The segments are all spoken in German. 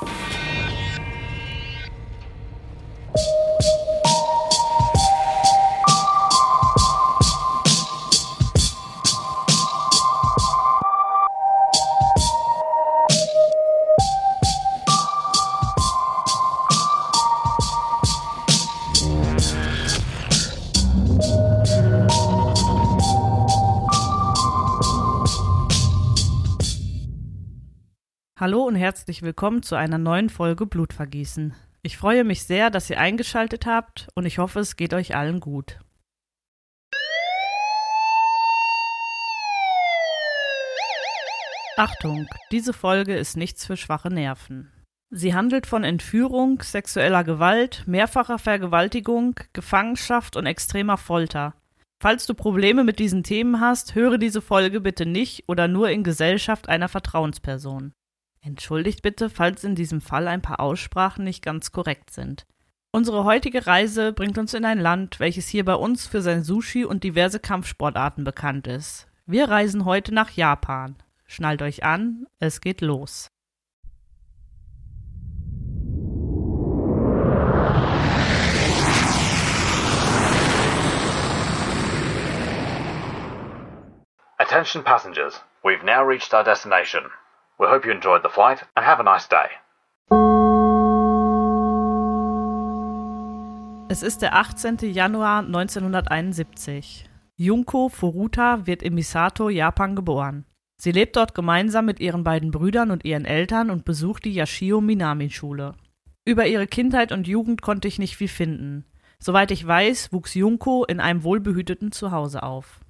Hallo herzlich willkommen zu einer neuen Folge Blutvergießen. Ich freue mich sehr, dass ihr eingeschaltet habt und ich hoffe, es geht euch allen gut. Achtung, diese Folge ist nichts für schwache Nerven. Sie handelt von Entführung, sexueller Gewalt, mehrfacher Vergewaltigung, Gefangenschaft und extremer Folter. Falls du Probleme mit diesen Themen hast, höre diese Folge bitte nicht oder nur in Gesellschaft einer Vertrauensperson. Entschuldigt bitte, falls in diesem Fall ein paar Aussprachen nicht ganz korrekt sind. Unsere heutige Reise bringt uns in ein Land, welches hier bei uns für sein Sushi und diverse Kampfsportarten bekannt ist. Wir reisen heute nach Japan. Schnallt euch an, es geht los. Attention passengers, we've now reached our destination. We hope you enjoyed the flight and have a nice day. Es ist der 18. Januar 1971. Junko Furuta wird in Misato, Japan geboren. Sie lebt dort gemeinsam mit ihren beiden Brüdern und ihren Eltern und besucht die Yashio Minami Schule. Über ihre Kindheit und Jugend konnte ich nicht viel finden. Soweit ich weiß, wuchs Junko in einem wohlbehüteten Zuhause auf.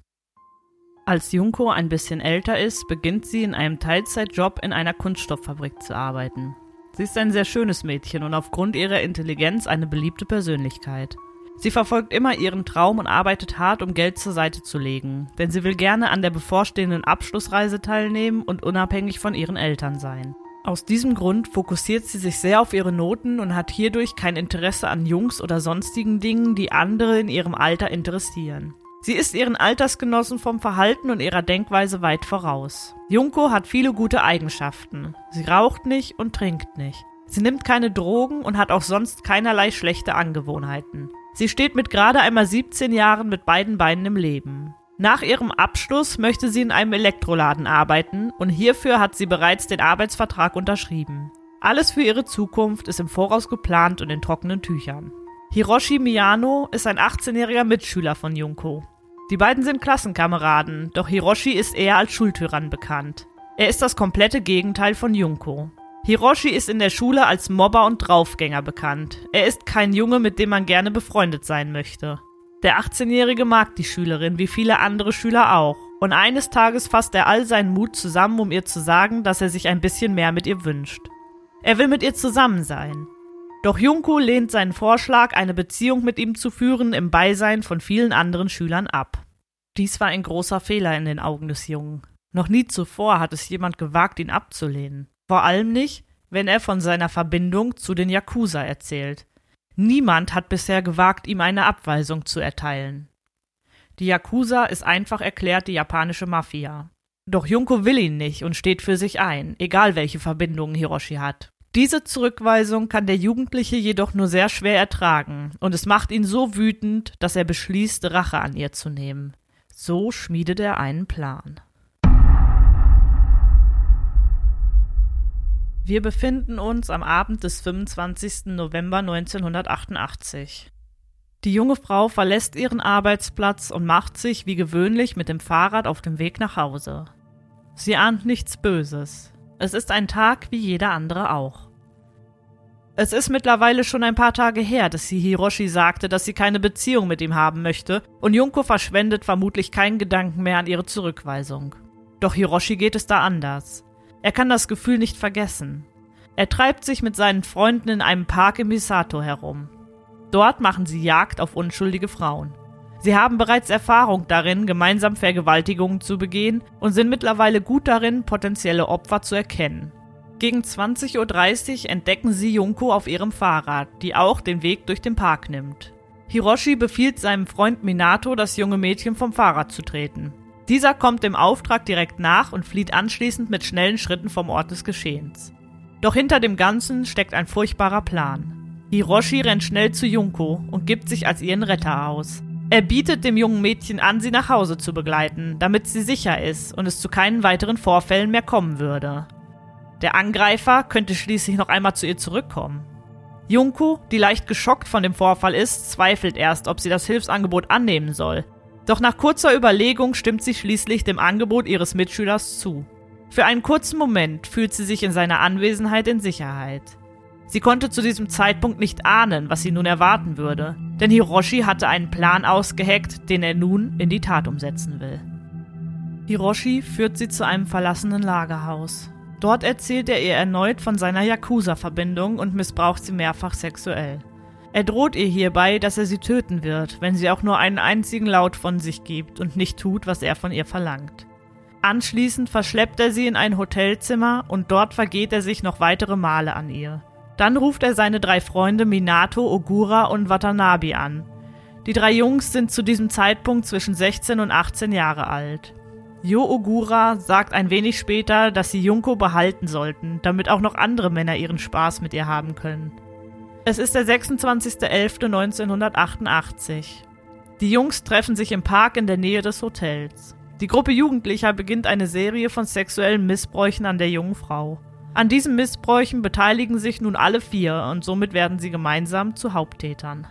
Als Junko ein bisschen älter ist, beginnt sie in einem Teilzeitjob in einer Kunststofffabrik zu arbeiten. Sie ist ein sehr schönes Mädchen und aufgrund ihrer Intelligenz eine beliebte Persönlichkeit. Sie verfolgt immer ihren Traum und arbeitet hart, um Geld zur Seite zu legen, denn sie will gerne an der bevorstehenden Abschlussreise teilnehmen und unabhängig von ihren Eltern sein. Aus diesem Grund fokussiert sie sich sehr auf ihre Noten und hat hierdurch kein Interesse an Jungs oder sonstigen Dingen, die andere in ihrem Alter interessieren. Sie ist ihren Altersgenossen vom Verhalten und ihrer Denkweise weit voraus. Junko hat viele gute Eigenschaften. Sie raucht nicht und trinkt nicht. Sie nimmt keine Drogen und hat auch sonst keinerlei schlechte Angewohnheiten. Sie steht mit gerade einmal 17 Jahren mit beiden Beinen im Leben. Nach ihrem Abschluss möchte sie in einem Elektroladen arbeiten und hierfür hat sie bereits den Arbeitsvertrag unterschrieben. Alles für ihre Zukunft ist im Voraus geplant und in trockenen Tüchern. Hiroshi Miyano ist ein 18-jähriger Mitschüler von Junko. Die beiden sind Klassenkameraden, doch Hiroshi ist eher als Schultyrann bekannt. Er ist das komplette Gegenteil von Junko. Hiroshi ist in der Schule als Mobber und Draufgänger bekannt. Er ist kein Junge, mit dem man gerne befreundet sein möchte. Der 18-Jährige mag die Schülerin, wie viele andere Schüler auch. Und eines Tages fasst er all seinen Mut zusammen, um ihr zu sagen, dass er sich ein bisschen mehr mit ihr wünscht. Er will mit ihr zusammen sein. Doch Junko lehnt seinen Vorschlag, eine Beziehung mit ihm zu führen, im Beisein von vielen anderen Schülern ab. Dies war ein großer Fehler in den Augen des Jungen. Noch nie zuvor hat es jemand gewagt, ihn abzulehnen. Vor allem nicht, wenn er von seiner Verbindung zu den Yakuza erzählt. Niemand hat bisher gewagt, ihm eine Abweisung zu erteilen. Die Yakuza ist einfach erklärt die japanische Mafia. Doch Junko will ihn nicht und steht für sich ein, egal welche Verbindungen Hiroshi hat. Diese Zurückweisung kann der Jugendliche jedoch nur sehr schwer ertragen, und es macht ihn so wütend, dass er beschließt, Rache an ihr zu nehmen. So schmiedet er einen Plan. Wir befinden uns am Abend des 25. November 1988. Die junge Frau verlässt ihren Arbeitsplatz und macht sich wie gewöhnlich mit dem Fahrrad auf dem Weg nach Hause. Sie ahnt nichts Böses. Es ist ein Tag wie jeder andere auch. Es ist mittlerweile schon ein paar Tage her, dass sie Hiroshi sagte, dass sie keine Beziehung mit ihm haben möchte, und Junko verschwendet vermutlich keinen Gedanken mehr an ihre Zurückweisung. Doch Hiroshi geht es da anders. Er kann das Gefühl nicht vergessen. Er treibt sich mit seinen Freunden in einem Park in Misato herum. Dort machen sie Jagd auf unschuldige Frauen. Sie haben bereits Erfahrung darin, gemeinsam Vergewaltigungen zu begehen und sind mittlerweile gut darin, potenzielle Opfer zu erkennen. Gegen 20.30 Uhr entdecken sie Junko auf ihrem Fahrrad, die auch den Weg durch den Park nimmt. Hiroshi befiehlt seinem Freund Minato, das junge Mädchen vom Fahrrad zu treten. Dieser kommt dem Auftrag direkt nach und flieht anschließend mit schnellen Schritten vom Ort des Geschehens. Doch hinter dem Ganzen steckt ein furchtbarer Plan. Hiroshi rennt schnell zu Junko und gibt sich als ihren Retter aus. Er bietet dem jungen Mädchen an, sie nach Hause zu begleiten, damit sie sicher ist und es zu keinen weiteren Vorfällen mehr kommen würde. Der Angreifer könnte schließlich noch einmal zu ihr zurückkommen. Junko, die leicht geschockt von dem Vorfall ist, zweifelt erst, ob sie das Hilfsangebot annehmen soll. Doch nach kurzer Überlegung stimmt sie schließlich dem Angebot ihres Mitschülers zu. Für einen kurzen Moment fühlt sie sich in seiner Anwesenheit in Sicherheit. Sie konnte zu diesem Zeitpunkt nicht ahnen, was sie nun erwarten würde, denn Hiroshi hatte einen Plan ausgeheckt, den er nun in die Tat umsetzen will. Hiroshi führt sie zu einem verlassenen Lagerhaus. Dort erzählt er ihr erneut von seiner Yakuza-Verbindung und missbraucht sie mehrfach sexuell. Er droht ihr hierbei, dass er sie töten wird, wenn sie auch nur einen einzigen Laut von sich gibt und nicht tut, was er von ihr verlangt. Anschließend verschleppt er sie in ein Hotelzimmer und dort vergeht er sich noch weitere Male an ihr. Dann ruft er seine drei Freunde Minato, Ogura und Watanabe an. Die drei Jungs sind zu diesem Zeitpunkt zwischen 16 und 18 Jahre alt. Yo Ogura sagt ein wenig später, dass sie Junko behalten sollten, damit auch noch andere Männer ihren Spaß mit ihr haben können. Es ist der 26.11.1988. Die Jungs treffen sich im Park in der Nähe des Hotels. Die Gruppe Jugendlicher beginnt eine Serie von sexuellen Missbräuchen an der jungen Frau. An diesen Missbräuchen beteiligen sich nun alle vier und somit werden sie gemeinsam zu Haupttätern.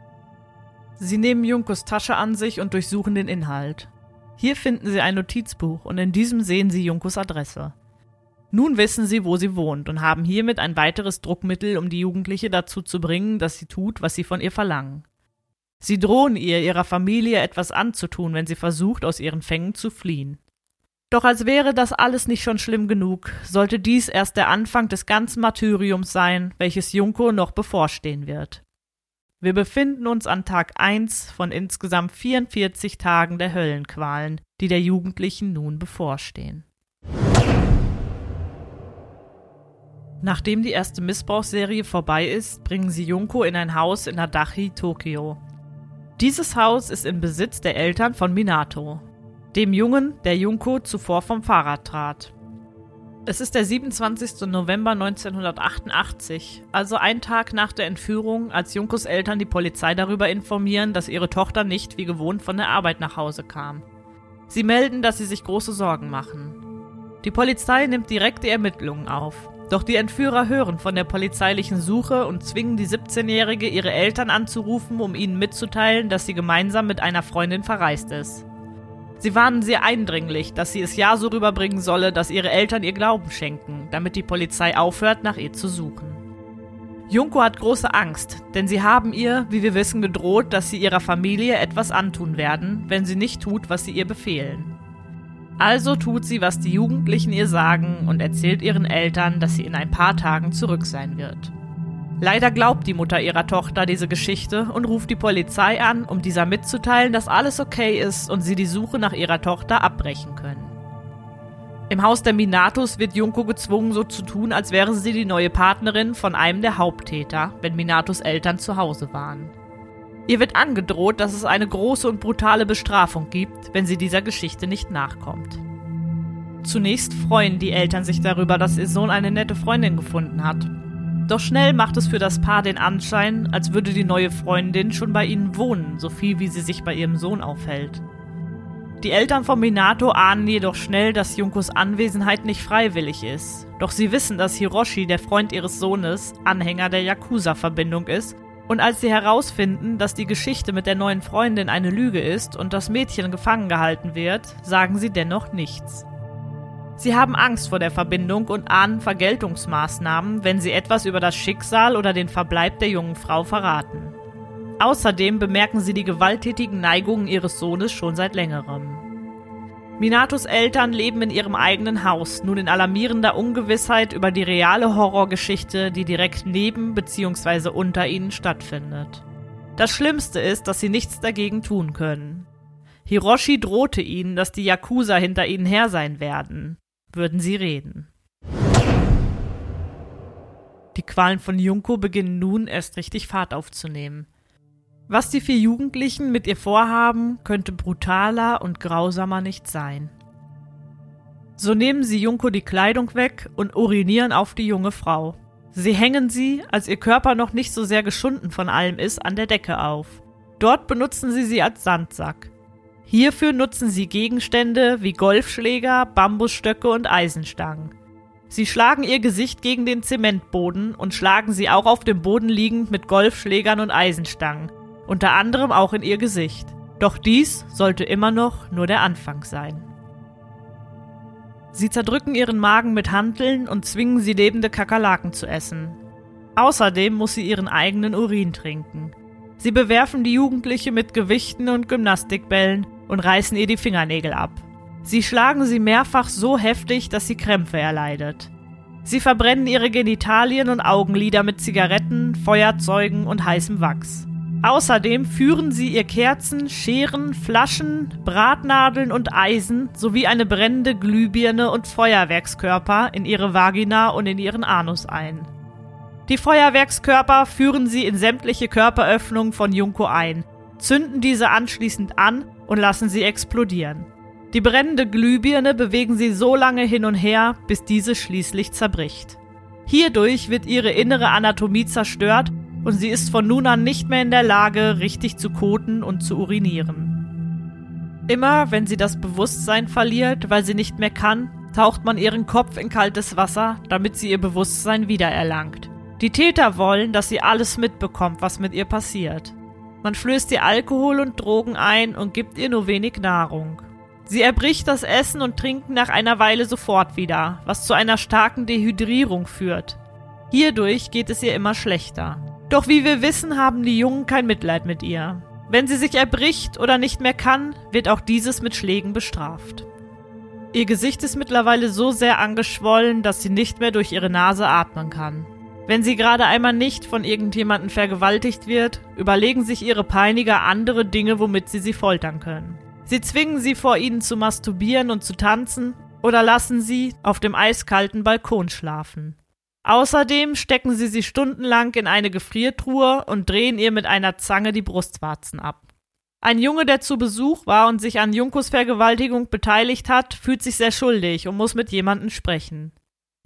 Sie nehmen Junkos Tasche an sich und durchsuchen den Inhalt. Hier finden sie ein Notizbuch und in diesem sehen sie Junkos Adresse. Nun wissen sie, wo sie wohnt und haben hiermit ein weiteres Druckmittel, um die Jugendliche dazu zu bringen, dass sie tut, was sie von ihr verlangen. Sie drohen ihr, ihrer Familie etwas anzutun, wenn sie versucht, aus ihren Fängen zu fliehen. Doch als wäre das alles nicht schon schlimm genug, sollte dies erst der Anfang des ganzen Martyriums sein, welches Junko noch bevorstehen wird. Wir befinden uns an Tag 1 von insgesamt 44 Tagen der Höllenqualen, die der Jugendlichen nun bevorstehen. Nachdem die erste Missbrauchsserie vorbei ist, bringen sie Junko in ein Haus in Adachi, Tokio. Dieses Haus ist in Besitz der Eltern von Minato, dem Jungen, der Junko zuvor vom Fahrrad trat. Es ist der 27. November 1988, also ein Tag nach der Entführung, als Junkos Eltern die Polizei darüber informieren, dass ihre Tochter nicht wie gewohnt von der Arbeit nach Hause kam. Sie melden, dass sie sich große Sorgen machen. Die Polizei nimmt direkt die Ermittlungen auf. Doch die Entführer hören von der polizeilichen Suche und zwingen die 17-Jährige, ihre Eltern anzurufen, um ihnen mitzuteilen, dass sie gemeinsam mit einer Freundin verreist ist. Sie warnen sie eindringlich, dass sie es ja so rüberbringen solle, dass ihre Eltern ihr Glauben schenken, damit die Polizei aufhört, nach ihr zu suchen. Junko hat große Angst, denn sie haben ihr, wie wir wissen, gedroht, dass sie ihrer Familie etwas antun werden, wenn sie nicht tut, was sie ihr befehlen. Also tut sie, was die Jugendlichen ihr sagen und erzählt ihren Eltern, dass sie in ein paar Tagen zurück sein wird. Leider glaubt die Mutter ihrer Tochter diese Geschichte und ruft die Polizei an, um dieser mitzuteilen, dass alles okay ist und sie die Suche nach ihrer Tochter abbrechen können. Im Haus der Minatos wird Junko gezwungen, so zu tun, als wäre sie die neue Partnerin von einem der Haupttäter, wenn Minatos Eltern zu Hause waren. Ihr wird angedroht, dass es eine große und brutale Bestrafung gibt, wenn sie dieser Geschichte nicht nachkommt. Zunächst freuen die Eltern sich darüber, dass ihr Sohn eine nette Freundin gefunden hat doch schnell macht es für das Paar den Anschein, als würde die neue Freundin schon bei ihnen wohnen, so viel wie sie sich bei ihrem Sohn aufhält. Die Eltern von Minato ahnen jedoch schnell, dass Junkos Anwesenheit nicht freiwillig ist. Doch sie wissen, dass Hiroshi, der Freund ihres Sohnes, Anhänger der Yakuza-Verbindung ist. Und als sie herausfinden, dass die Geschichte mit der neuen Freundin eine Lüge ist und das Mädchen gefangen gehalten wird, sagen sie dennoch nichts. Sie haben Angst vor der Verbindung und ahnen Vergeltungsmaßnahmen, wenn sie etwas über das Schicksal oder den Verbleib der jungen Frau verraten. Außerdem bemerken sie die gewalttätigen Neigungen ihres Sohnes schon seit längerem. Minatos Eltern leben in ihrem eigenen Haus, nun in alarmierender Ungewissheit über die reale Horrorgeschichte, die direkt neben bzw. unter ihnen stattfindet. Das Schlimmste ist, dass sie nichts dagegen tun können. Hiroshi drohte ihnen, dass die Yakuza hinter ihnen her sein werden würden sie reden. Die Qualen von Junko beginnen nun erst richtig Fahrt aufzunehmen. Was die vier Jugendlichen mit ihr vorhaben, könnte brutaler und grausamer nicht sein. So nehmen sie Junko die Kleidung weg und urinieren auf die junge Frau. Sie hängen sie, als ihr Körper noch nicht so sehr geschunden von allem ist, an der Decke auf. Dort benutzen sie sie als Sandsack. Hierfür nutzen sie Gegenstände wie Golfschläger, Bambusstöcke und Eisenstangen. Sie schlagen ihr Gesicht gegen den Zementboden und schlagen sie auch auf dem Boden liegend mit Golfschlägern und Eisenstangen, unter anderem auch in ihr Gesicht. Doch dies sollte immer noch nur der Anfang sein. Sie zerdrücken ihren Magen mit Hanteln und zwingen sie lebende Kakerlaken zu essen. Außerdem muss sie ihren eigenen Urin trinken. Sie bewerfen die Jugendliche mit Gewichten und Gymnastikbällen und reißen ihr die Fingernägel ab. Sie schlagen sie mehrfach so heftig, dass sie Krämpfe erleidet. Sie verbrennen ihre Genitalien und Augenlider mit Zigaretten, Feuerzeugen und heißem Wachs. Außerdem führen sie ihr Kerzen, Scheren, Flaschen, Bratnadeln und Eisen sowie eine brennende Glühbirne und Feuerwerkskörper in ihre Vagina und in ihren Anus ein. Die Feuerwerkskörper führen sie in sämtliche Körperöffnungen von Junko ein, zünden diese anschließend an und lassen sie explodieren. Die brennende Glühbirne bewegen sie so lange hin und her, bis diese schließlich zerbricht. Hierdurch wird ihre innere Anatomie zerstört und sie ist von nun an nicht mehr in der Lage, richtig zu koten und zu urinieren. Immer wenn sie das Bewusstsein verliert, weil sie nicht mehr kann, taucht man ihren Kopf in kaltes Wasser, damit sie ihr Bewusstsein wiedererlangt. Die Täter wollen, dass sie alles mitbekommt, was mit ihr passiert. Man flößt ihr Alkohol und Drogen ein und gibt ihr nur wenig Nahrung. Sie erbricht das Essen und Trinken nach einer Weile sofort wieder, was zu einer starken Dehydrierung führt. Hierdurch geht es ihr immer schlechter. Doch wie wir wissen, haben die Jungen kein Mitleid mit ihr. Wenn sie sich erbricht oder nicht mehr kann, wird auch dieses mit Schlägen bestraft. Ihr Gesicht ist mittlerweile so sehr angeschwollen, dass sie nicht mehr durch ihre Nase atmen kann. Wenn sie gerade einmal nicht von irgendjemandem vergewaltigt wird, überlegen sich ihre Peiniger andere Dinge, womit sie sie foltern können. Sie zwingen sie vor ihnen zu masturbieren und zu tanzen oder lassen sie auf dem eiskalten Balkon schlafen. Außerdem stecken sie sie stundenlang in eine Gefriertruhe und drehen ihr mit einer Zange die Brustwarzen ab. Ein Junge, der zu Besuch war und sich an Junkos Vergewaltigung beteiligt hat, fühlt sich sehr schuldig und muss mit jemandem sprechen.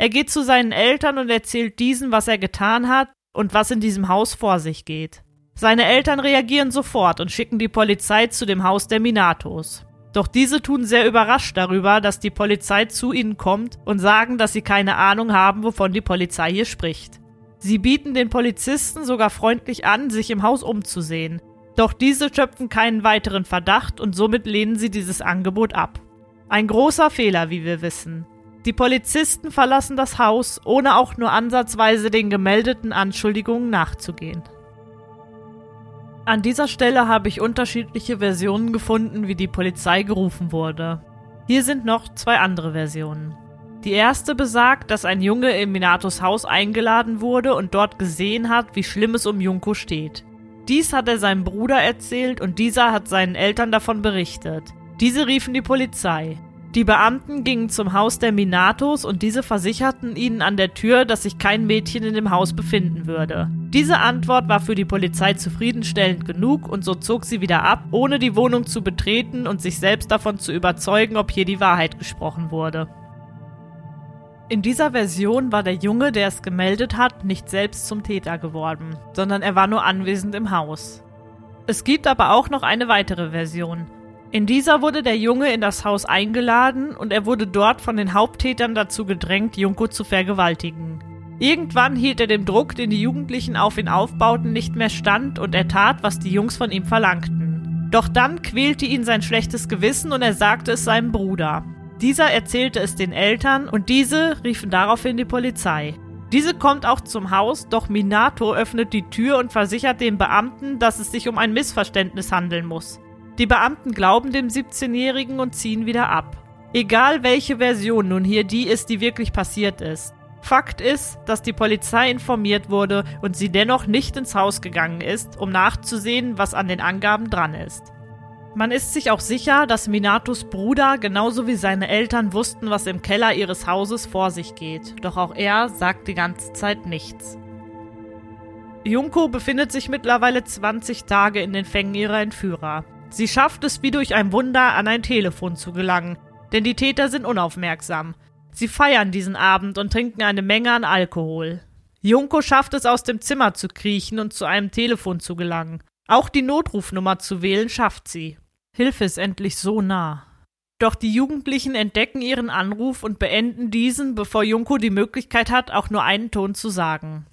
Er geht zu seinen Eltern und erzählt diesen, was er getan hat und was in diesem Haus vor sich geht. Seine Eltern reagieren sofort und schicken die Polizei zu dem Haus der Minatos. Doch diese tun sehr überrascht darüber, dass die Polizei zu ihnen kommt und sagen, dass sie keine Ahnung haben, wovon die Polizei hier spricht. Sie bieten den Polizisten sogar freundlich an, sich im Haus umzusehen. Doch diese schöpfen keinen weiteren Verdacht und somit lehnen sie dieses Angebot ab. Ein großer Fehler, wie wir wissen. Die Polizisten verlassen das Haus, ohne auch nur ansatzweise den gemeldeten Anschuldigungen nachzugehen. An dieser Stelle habe ich unterschiedliche Versionen gefunden, wie die Polizei gerufen wurde. Hier sind noch zwei andere Versionen. Die erste besagt, dass ein Junge in Minatos Haus eingeladen wurde und dort gesehen hat, wie schlimm es um Junko steht. Dies hat er seinem Bruder erzählt und dieser hat seinen Eltern davon berichtet. Diese riefen die Polizei. Die Beamten gingen zum Haus der Minatos und diese versicherten ihnen an der Tür, dass sich kein Mädchen in dem Haus befinden würde. Diese Antwort war für die Polizei zufriedenstellend genug und so zog sie wieder ab, ohne die Wohnung zu betreten und sich selbst davon zu überzeugen, ob hier die Wahrheit gesprochen wurde. In dieser Version war der Junge, der es gemeldet hat, nicht selbst zum Täter geworden, sondern er war nur anwesend im Haus. Es gibt aber auch noch eine weitere Version. In dieser wurde der Junge in das Haus eingeladen und er wurde dort von den Haupttätern dazu gedrängt, Junko zu vergewaltigen. Irgendwann hielt er dem Druck, den die Jugendlichen auf ihn aufbauten, nicht mehr stand und er tat, was die Jungs von ihm verlangten. Doch dann quälte ihn sein schlechtes Gewissen und er sagte es seinem Bruder. Dieser erzählte es den Eltern und diese riefen daraufhin die Polizei. Diese kommt auch zum Haus, doch Minato öffnet die Tür und versichert den Beamten, dass es sich um ein Missverständnis handeln muss. Die Beamten glauben dem 17-Jährigen und ziehen wieder ab. Egal welche Version nun hier die ist, die wirklich passiert ist. Fakt ist, dass die Polizei informiert wurde und sie dennoch nicht ins Haus gegangen ist, um nachzusehen, was an den Angaben dran ist. Man ist sich auch sicher, dass Minatos Bruder genauso wie seine Eltern wussten, was im Keller ihres Hauses vor sich geht, doch auch er sagt die ganze Zeit nichts. Junko befindet sich mittlerweile 20 Tage in den Fängen ihrer Entführer. Sie schafft es wie durch ein Wunder, an ein Telefon zu gelangen, denn die Täter sind unaufmerksam. Sie feiern diesen Abend und trinken eine Menge an Alkohol. Junko schafft es aus dem Zimmer zu kriechen und zu einem Telefon zu gelangen. Auch die Notrufnummer zu wählen schafft sie. Hilfe ist endlich so nah. Doch die Jugendlichen entdecken ihren Anruf und beenden diesen, bevor Junko die Möglichkeit hat, auch nur einen Ton zu sagen.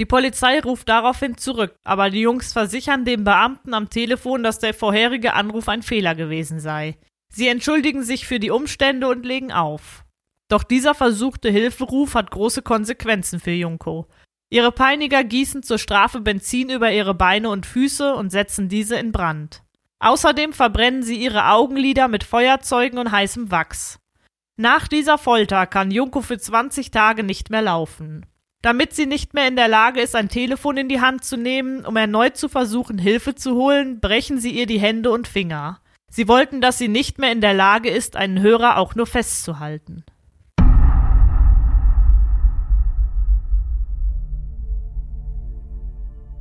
Die Polizei ruft daraufhin zurück, aber die Jungs versichern dem Beamten am Telefon, dass der vorherige Anruf ein Fehler gewesen sei. Sie entschuldigen sich für die Umstände und legen auf. Doch dieser versuchte Hilferuf hat große Konsequenzen für Junko. Ihre Peiniger gießen zur Strafe Benzin über ihre Beine und Füße und setzen diese in Brand. Außerdem verbrennen sie ihre Augenlider mit Feuerzeugen und heißem Wachs. Nach dieser Folter kann Junko für 20 Tage nicht mehr laufen. Damit sie nicht mehr in der Lage ist, ein Telefon in die Hand zu nehmen, um erneut zu versuchen, Hilfe zu holen, brechen sie ihr die Hände und Finger. Sie wollten, dass sie nicht mehr in der Lage ist, einen Hörer auch nur festzuhalten.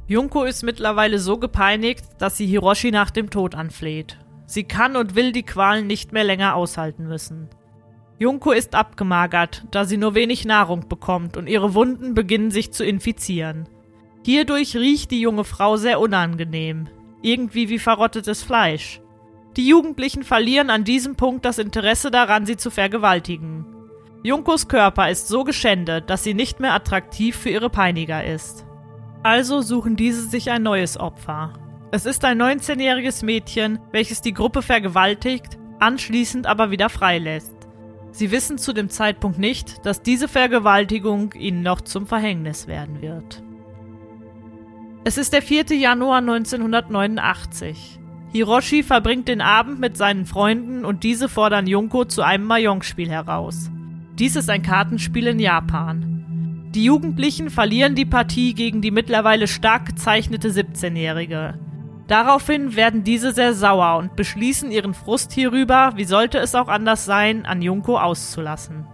Junko ist mittlerweile so gepeinigt, dass sie Hiroshi nach dem Tod anfleht. Sie kann und will die Qualen nicht mehr länger aushalten müssen. Junko ist abgemagert, da sie nur wenig Nahrung bekommt und ihre Wunden beginnen sich zu infizieren. Hierdurch riecht die junge Frau sehr unangenehm, irgendwie wie verrottetes Fleisch. Die Jugendlichen verlieren an diesem Punkt das Interesse daran, sie zu vergewaltigen. Junkos Körper ist so geschändet, dass sie nicht mehr attraktiv für ihre Peiniger ist. Also suchen diese sich ein neues Opfer. Es ist ein 19-jähriges Mädchen, welches die Gruppe vergewaltigt, anschließend aber wieder freilässt. Sie wissen zu dem Zeitpunkt nicht, dass diese Vergewaltigung ihnen noch zum Verhängnis werden wird. Es ist der 4. Januar 1989. Hiroshi verbringt den Abend mit seinen Freunden und diese fordern Junko zu einem Mahjong-Spiel heraus. Dies ist ein Kartenspiel in Japan. Die Jugendlichen verlieren die Partie gegen die mittlerweile stark gezeichnete 17-Jährige. Daraufhin werden diese sehr sauer und beschließen ihren Frust hierüber, wie sollte es auch anders sein, an Junko auszulassen.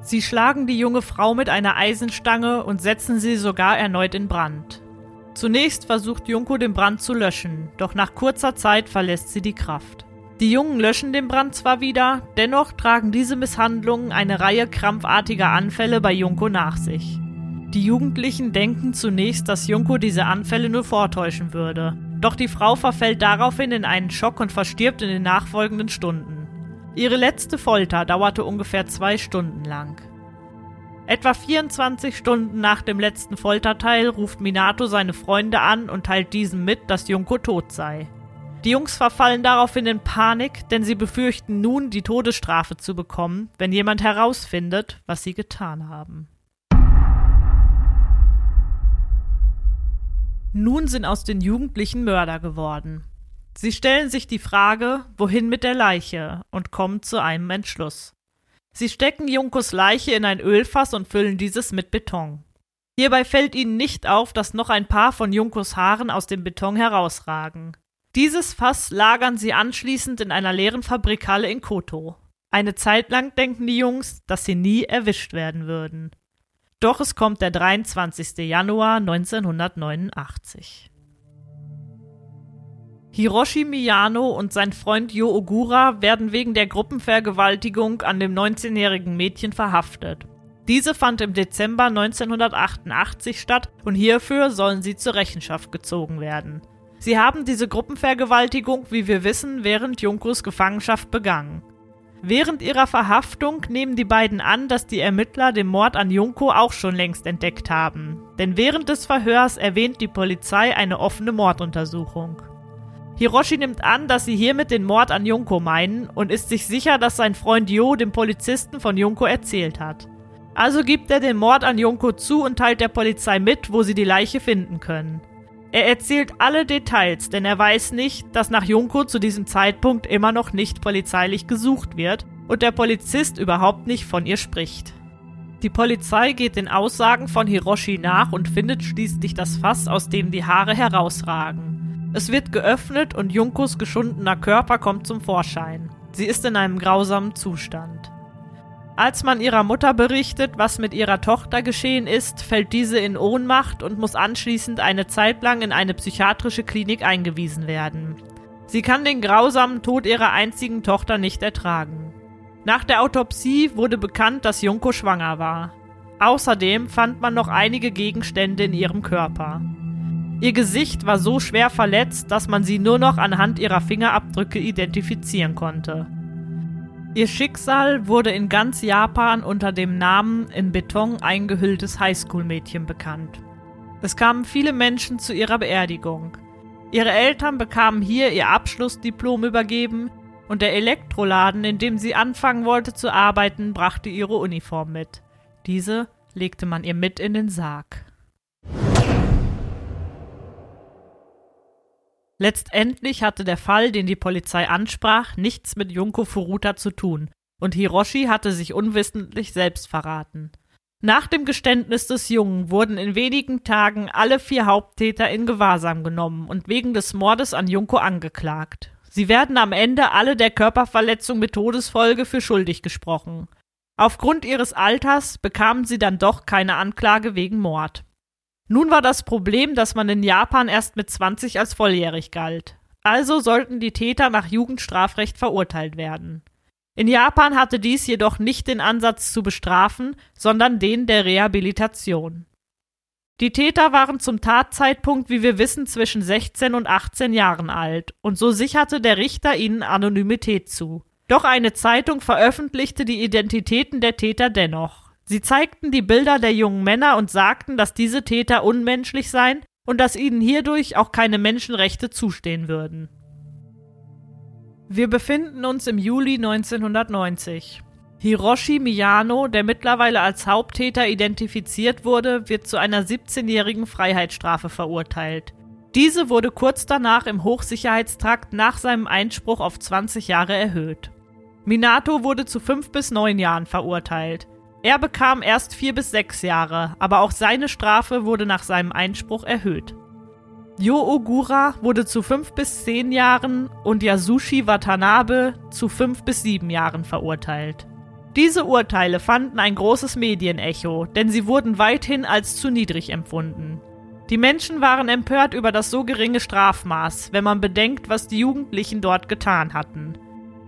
Sie schlagen die junge Frau mit einer Eisenstange und setzen sie sogar erneut in Brand. Zunächst versucht Junko den Brand zu löschen, doch nach kurzer Zeit verlässt sie die Kraft. Die Jungen löschen den Brand zwar wieder, dennoch tragen diese Misshandlungen eine Reihe krampfartiger Anfälle bei Junko nach sich. Die Jugendlichen denken zunächst, dass Junko diese Anfälle nur vortäuschen würde, doch die Frau verfällt daraufhin in einen Schock und verstirbt in den nachfolgenden Stunden. Ihre letzte Folter dauerte ungefähr zwei Stunden lang. Etwa 24 Stunden nach dem letzten Folterteil ruft Minato seine Freunde an und teilt diesem mit, dass Junko tot sei. Die Jungs verfallen daraufhin in Panik, denn sie befürchten nun, die Todesstrafe zu bekommen, wenn jemand herausfindet, was sie getan haben. Nun sind aus den Jugendlichen Mörder geworden. Sie stellen sich die Frage, wohin mit der Leiche, und kommen zu einem Entschluss. Sie stecken Junkos Leiche in ein Ölfass und füllen dieses mit Beton. Hierbei fällt ihnen nicht auf, dass noch ein paar von Junkos Haaren aus dem Beton herausragen. Dieses Fass lagern sie anschließend in einer leeren Fabrikhalle in Koto. Eine Zeit lang denken die Jungs, dass sie nie erwischt werden würden. Doch es kommt der 23. Januar 1989. Hiroshi Miyano und sein Freund Yo Ogura werden wegen der Gruppenvergewaltigung an dem 19-jährigen Mädchen verhaftet. Diese fand im Dezember 1988 statt und hierfür sollen sie zur Rechenschaft gezogen werden. Sie haben diese Gruppenvergewaltigung, wie wir wissen, während Junkos Gefangenschaft begangen. Während ihrer Verhaftung nehmen die beiden an, dass die Ermittler den Mord an Junko auch schon längst entdeckt haben. Denn während des Verhörs erwähnt die Polizei eine offene Morduntersuchung. Hiroshi nimmt an, dass sie hiermit den Mord an Junko meinen und ist sich sicher, dass sein Freund Jo dem Polizisten von Junko erzählt hat. Also gibt er den Mord an Junko zu und teilt der Polizei mit, wo sie die Leiche finden können. Er erzählt alle Details, denn er weiß nicht, dass nach Junko zu diesem Zeitpunkt immer noch nicht polizeilich gesucht wird und der Polizist überhaupt nicht von ihr spricht. Die Polizei geht den Aussagen von Hiroshi nach und findet schließlich das Fass, aus dem die Haare herausragen. Es wird geöffnet und Junkos geschundener Körper kommt zum Vorschein. Sie ist in einem grausamen Zustand. Als man ihrer Mutter berichtet, was mit ihrer Tochter geschehen ist, fällt diese in Ohnmacht und muss anschließend eine Zeit lang in eine psychiatrische Klinik eingewiesen werden. Sie kann den grausamen Tod ihrer einzigen Tochter nicht ertragen. Nach der Autopsie wurde bekannt, dass Junko schwanger war. Außerdem fand man noch einige Gegenstände in ihrem Körper. Ihr Gesicht war so schwer verletzt, dass man sie nur noch anhand ihrer Fingerabdrücke identifizieren konnte. Ihr Schicksal wurde in ganz Japan unter dem Namen in Beton eingehülltes Highschool-Mädchen bekannt. Es kamen viele Menschen zu ihrer Beerdigung. Ihre Eltern bekamen hier ihr Abschlussdiplom übergeben und der Elektroladen, in dem sie anfangen wollte zu arbeiten, brachte ihre Uniform mit. Diese legte man ihr mit in den Sarg. Letztendlich hatte der Fall, den die Polizei ansprach, nichts mit Junko Furuta zu tun, und Hiroshi hatte sich unwissentlich selbst verraten. Nach dem Geständnis des Jungen wurden in wenigen Tagen alle vier Haupttäter in Gewahrsam genommen und wegen des Mordes an Junko angeklagt. Sie werden am Ende alle der Körperverletzung mit Todesfolge für schuldig gesprochen. Aufgrund ihres Alters bekamen sie dann doch keine Anklage wegen Mord. Nun war das Problem, dass man in Japan erst mit 20 als volljährig galt. Also sollten die Täter nach Jugendstrafrecht verurteilt werden. In Japan hatte dies jedoch nicht den Ansatz zu bestrafen, sondern den der Rehabilitation. Die Täter waren zum Tatzeitpunkt, wie wir wissen, zwischen 16 und 18 Jahren alt, und so sicherte der Richter ihnen Anonymität zu. Doch eine Zeitung veröffentlichte die Identitäten der Täter dennoch. Sie zeigten die Bilder der jungen Männer und sagten, dass diese Täter unmenschlich seien und dass ihnen hierdurch auch keine Menschenrechte zustehen würden. Wir befinden uns im Juli 1990. Hiroshi Miyano, der mittlerweile als Haupttäter identifiziert wurde, wird zu einer 17-jährigen Freiheitsstrafe verurteilt. Diese wurde kurz danach im Hochsicherheitstrakt nach seinem Einspruch auf 20 Jahre erhöht. Minato wurde zu fünf bis neun Jahren verurteilt. Er bekam erst vier bis sechs Jahre, aber auch seine Strafe wurde nach seinem Einspruch erhöht. Yo Ogura wurde zu fünf bis zehn Jahren und Yasushi Watanabe zu fünf bis sieben Jahren verurteilt. Diese Urteile fanden ein großes Medienecho, denn sie wurden weithin als zu niedrig empfunden. Die Menschen waren empört über das so geringe Strafmaß, wenn man bedenkt, was die Jugendlichen dort getan hatten.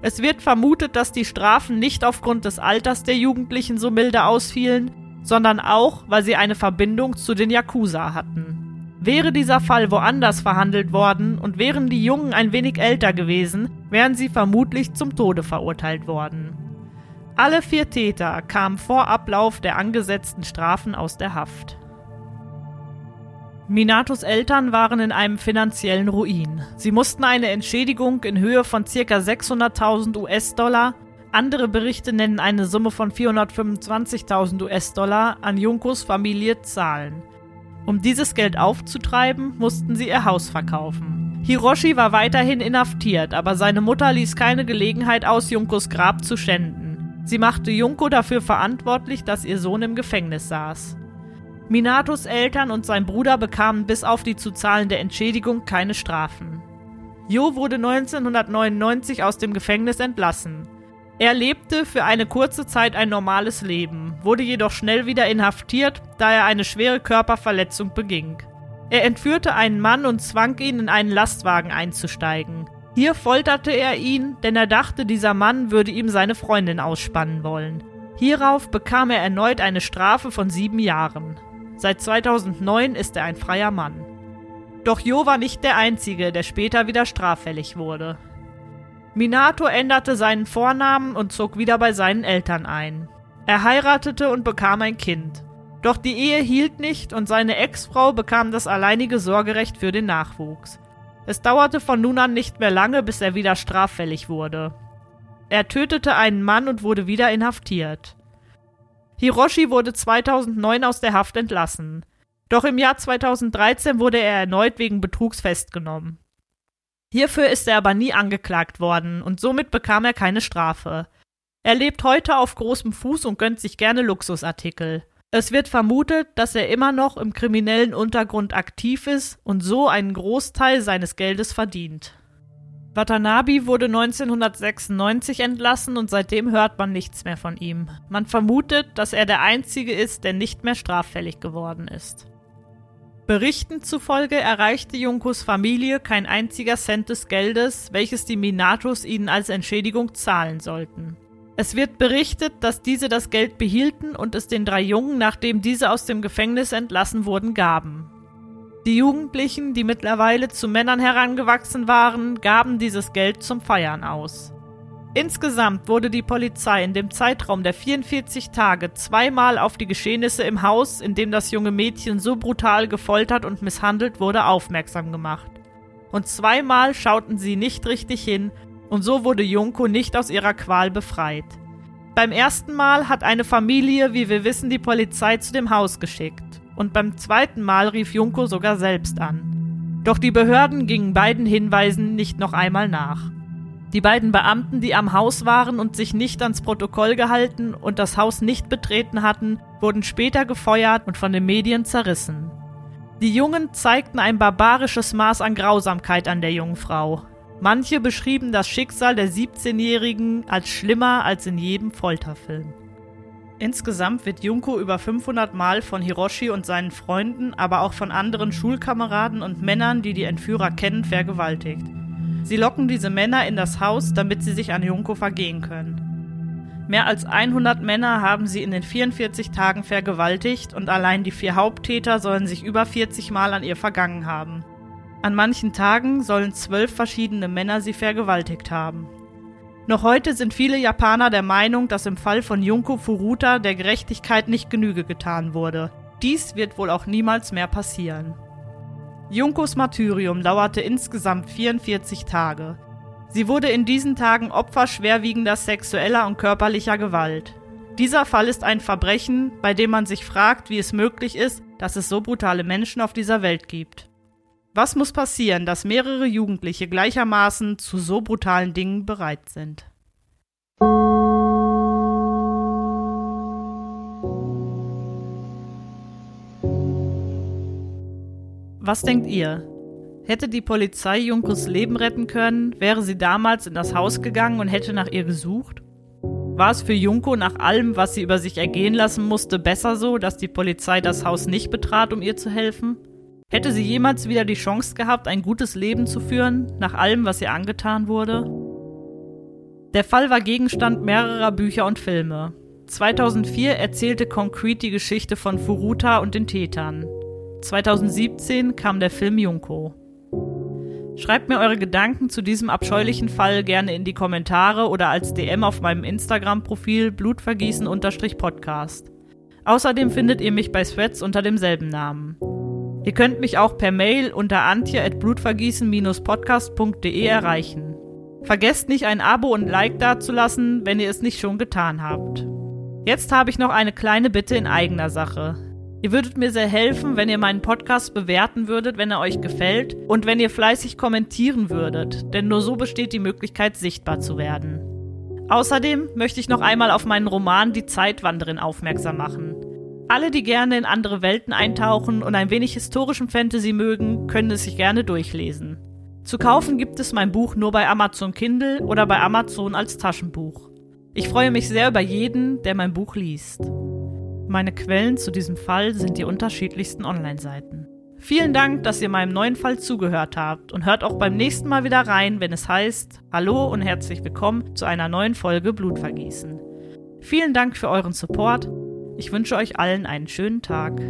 Es wird vermutet, dass die Strafen nicht aufgrund des Alters der Jugendlichen so milde ausfielen, sondern auch, weil sie eine Verbindung zu den Yakuza hatten. Wäre dieser Fall woanders verhandelt worden und wären die Jungen ein wenig älter gewesen, wären sie vermutlich zum Tode verurteilt worden. Alle vier Täter kamen vor Ablauf der angesetzten Strafen aus der Haft. Minatos Eltern waren in einem finanziellen Ruin. Sie mussten eine Entschädigung in Höhe von ca. 600.000 US-Dollar, andere Berichte nennen eine Summe von 425.000 US-Dollar an Junkos Familie zahlen. Um dieses Geld aufzutreiben, mussten sie ihr Haus verkaufen. Hiroshi war weiterhin inhaftiert, aber seine Mutter ließ keine Gelegenheit aus, Junkos Grab zu schänden. Sie machte Junko dafür verantwortlich, dass ihr Sohn im Gefängnis saß. Minatos Eltern und sein Bruder bekamen bis auf die zu zahlende Entschädigung keine Strafen. Jo wurde 1999 aus dem Gefängnis entlassen. Er lebte für eine kurze Zeit ein normales Leben, wurde jedoch schnell wieder inhaftiert, da er eine schwere Körperverletzung beging. Er entführte einen Mann und zwang ihn, in einen Lastwagen einzusteigen. Hier folterte er ihn, denn er dachte, dieser Mann würde ihm seine Freundin ausspannen wollen. Hierauf bekam er erneut eine Strafe von sieben Jahren. Seit 2009 ist er ein freier Mann. Doch Jo war nicht der Einzige, der später wieder straffällig wurde. Minato änderte seinen Vornamen und zog wieder bei seinen Eltern ein. Er heiratete und bekam ein Kind. Doch die Ehe hielt nicht und seine Ex-Frau bekam das alleinige Sorgerecht für den Nachwuchs. Es dauerte von nun an nicht mehr lange, bis er wieder straffällig wurde. Er tötete einen Mann und wurde wieder inhaftiert. Hiroshi wurde 2009 aus der Haft entlassen. Doch im Jahr 2013 wurde er erneut wegen Betrugs festgenommen. Hierfür ist er aber nie angeklagt worden und somit bekam er keine Strafe. Er lebt heute auf großem Fuß und gönnt sich gerne Luxusartikel. Es wird vermutet, dass er immer noch im kriminellen Untergrund aktiv ist und so einen Großteil seines Geldes verdient. Watanabe wurde 1996 entlassen und seitdem hört man nichts mehr von ihm. Man vermutet, dass er der Einzige ist, der nicht mehr straffällig geworden ist. Berichten zufolge erreichte Junkos Familie kein einziger Cent des Geldes, welches die Minatos ihnen als Entschädigung zahlen sollten. Es wird berichtet, dass diese das Geld behielten und es den drei Jungen, nachdem diese aus dem Gefängnis entlassen wurden, gaben. Die Jugendlichen, die mittlerweile zu Männern herangewachsen waren, gaben dieses Geld zum Feiern aus. Insgesamt wurde die Polizei in dem Zeitraum der 44 Tage zweimal auf die Geschehnisse im Haus, in dem das junge Mädchen so brutal gefoltert und misshandelt wurde, aufmerksam gemacht. Und zweimal schauten sie nicht richtig hin, und so wurde Junko nicht aus ihrer Qual befreit. Beim ersten Mal hat eine Familie, wie wir wissen, die Polizei zu dem Haus geschickt. Und beim zweiten Mal rief Junko sogar selbst an. Doch die Behörden gingen beiden Hinweisen nicht noch einmal nach. Die beiden Beamten, die am Haus waren und sich nicht ans Protokoll gehalten und das Haus nicht betreten hatten, wurden später gefeuert und von den Medien zerrissen. Die Jungen zeigten ein barbarisches Maß an Grausamkeit an der jungen Frau. Manche beschrieben das Schicksal der 17-Jährigen als schlimmer als in jedem Folterfilm. Insgesamt wird Junko über 500 Mal von Hiroshi und seinen Freunden, aber auch von anderen Schulkameraden und Männern, die die Entführer kennen, vergewaltigt. Sie locken diese Männer in das Haus, damit sie sich an Junko vergehen können. Mehr als 100 Männer haben sie in den 44 Tagen vergewaltigt und allein die vier Haupttäter sollen sich über 40 Mal an ihr vergangen haben. An manchen Tagen sollen zwölf verschiedene Männer sie vergewaltigt haben. Noch heute sind viele Japaner der Meinung, dass im Fall von Junko Furuta der Gerechtigkeit nicht Genüge getan wurde. Dies wird wohl auch niemals mehr passieren. Junkos Martyrium dauerte insgesamt 44 Tage. Sie wurde in diesen Tagen Opfer schwerwiegender sexueller und körperlicher Gewalt. Dieser Fall ist ein Verbrechen, bei dem man sich fragt, wie es möglich ist, dass es so brutale Menschen auf dieser Welt gibt. Was muss passieren, dass mehrere Jugendliche gleichermaßen zu so brutalen Dingen bereit sind? Was denkt ihr? Hätte die Polizei Junkos Leben retten können, wäre sie damals in das Haus gegangen und hätte nach ihr gesucht? War es für Junko nach allem, was sie über sich ergehen lassen musste, besser so, dass die Polizei das Haus nicht betrat, um ihr zu helfen? Hätte sie jemals wieder die Chance gehabt, ein gutes Leben zu führen, nach allem, was ihr angetan wurde? Der Fall war Gegenstand mehrerer Bücher und Filme. 2004 erzählte Concrete die Geschichte von Furuta und den Tätern. 2017 kam der Film Junko. Schreibt mir eure Gedanken zu diesem abscheulichen Fall gerne in die Kommentare oder als DM auf meinem Instagram-Profil blutvergießen-podcast. Außerdem findet ihr mich bei Threads unter demselben Namen. Ihr könnt mich auch per Mail unter antje.blutvergießen-podcast.de erreichen. Vergesst nicht ein Abo und Like dazulassen, wenn ihr es nicht schon getan habt. Jetzt habe ich noch eine kleine Bitte in eigener Sache. Ihr würdet mir sehr helfen, wenn ihr meinen Podcast bewerten würdet, wenn er euch gefällt und wenn ihr fleißig kommentieren würdet, denn nur so besteht die Möglichkeit, sichtbar zu werden. Außerdem möchte ich noch einmal auf meinen Roman Die Zeitwanderin aufmerksam machen. Alle, die gerne in andere Welten eintauchen und ein wenig historischen Fantasy mögen, können es sich gerne durchlesen. Zu kaufen gibt es mein Buch nur bei Amazon Kindle oder bei Amazon als Taschenbuch. Ich freue mich sehr über jeden, der mein Buch liest. Meine Quellen zu diesem Fall sind die unterschiedlichsten Online-Seiten. Vielen Dank, dass ihr meinem neuen Fall zugehört habt und hört auch beim nächsten Mal wieder rein, wenn es heißt Hallo und herzlich willkommen zu einer neuen Folge Blutvergießen. Vielen Dank für euren Support. Ich wünsche euch allen einen schönen Tag.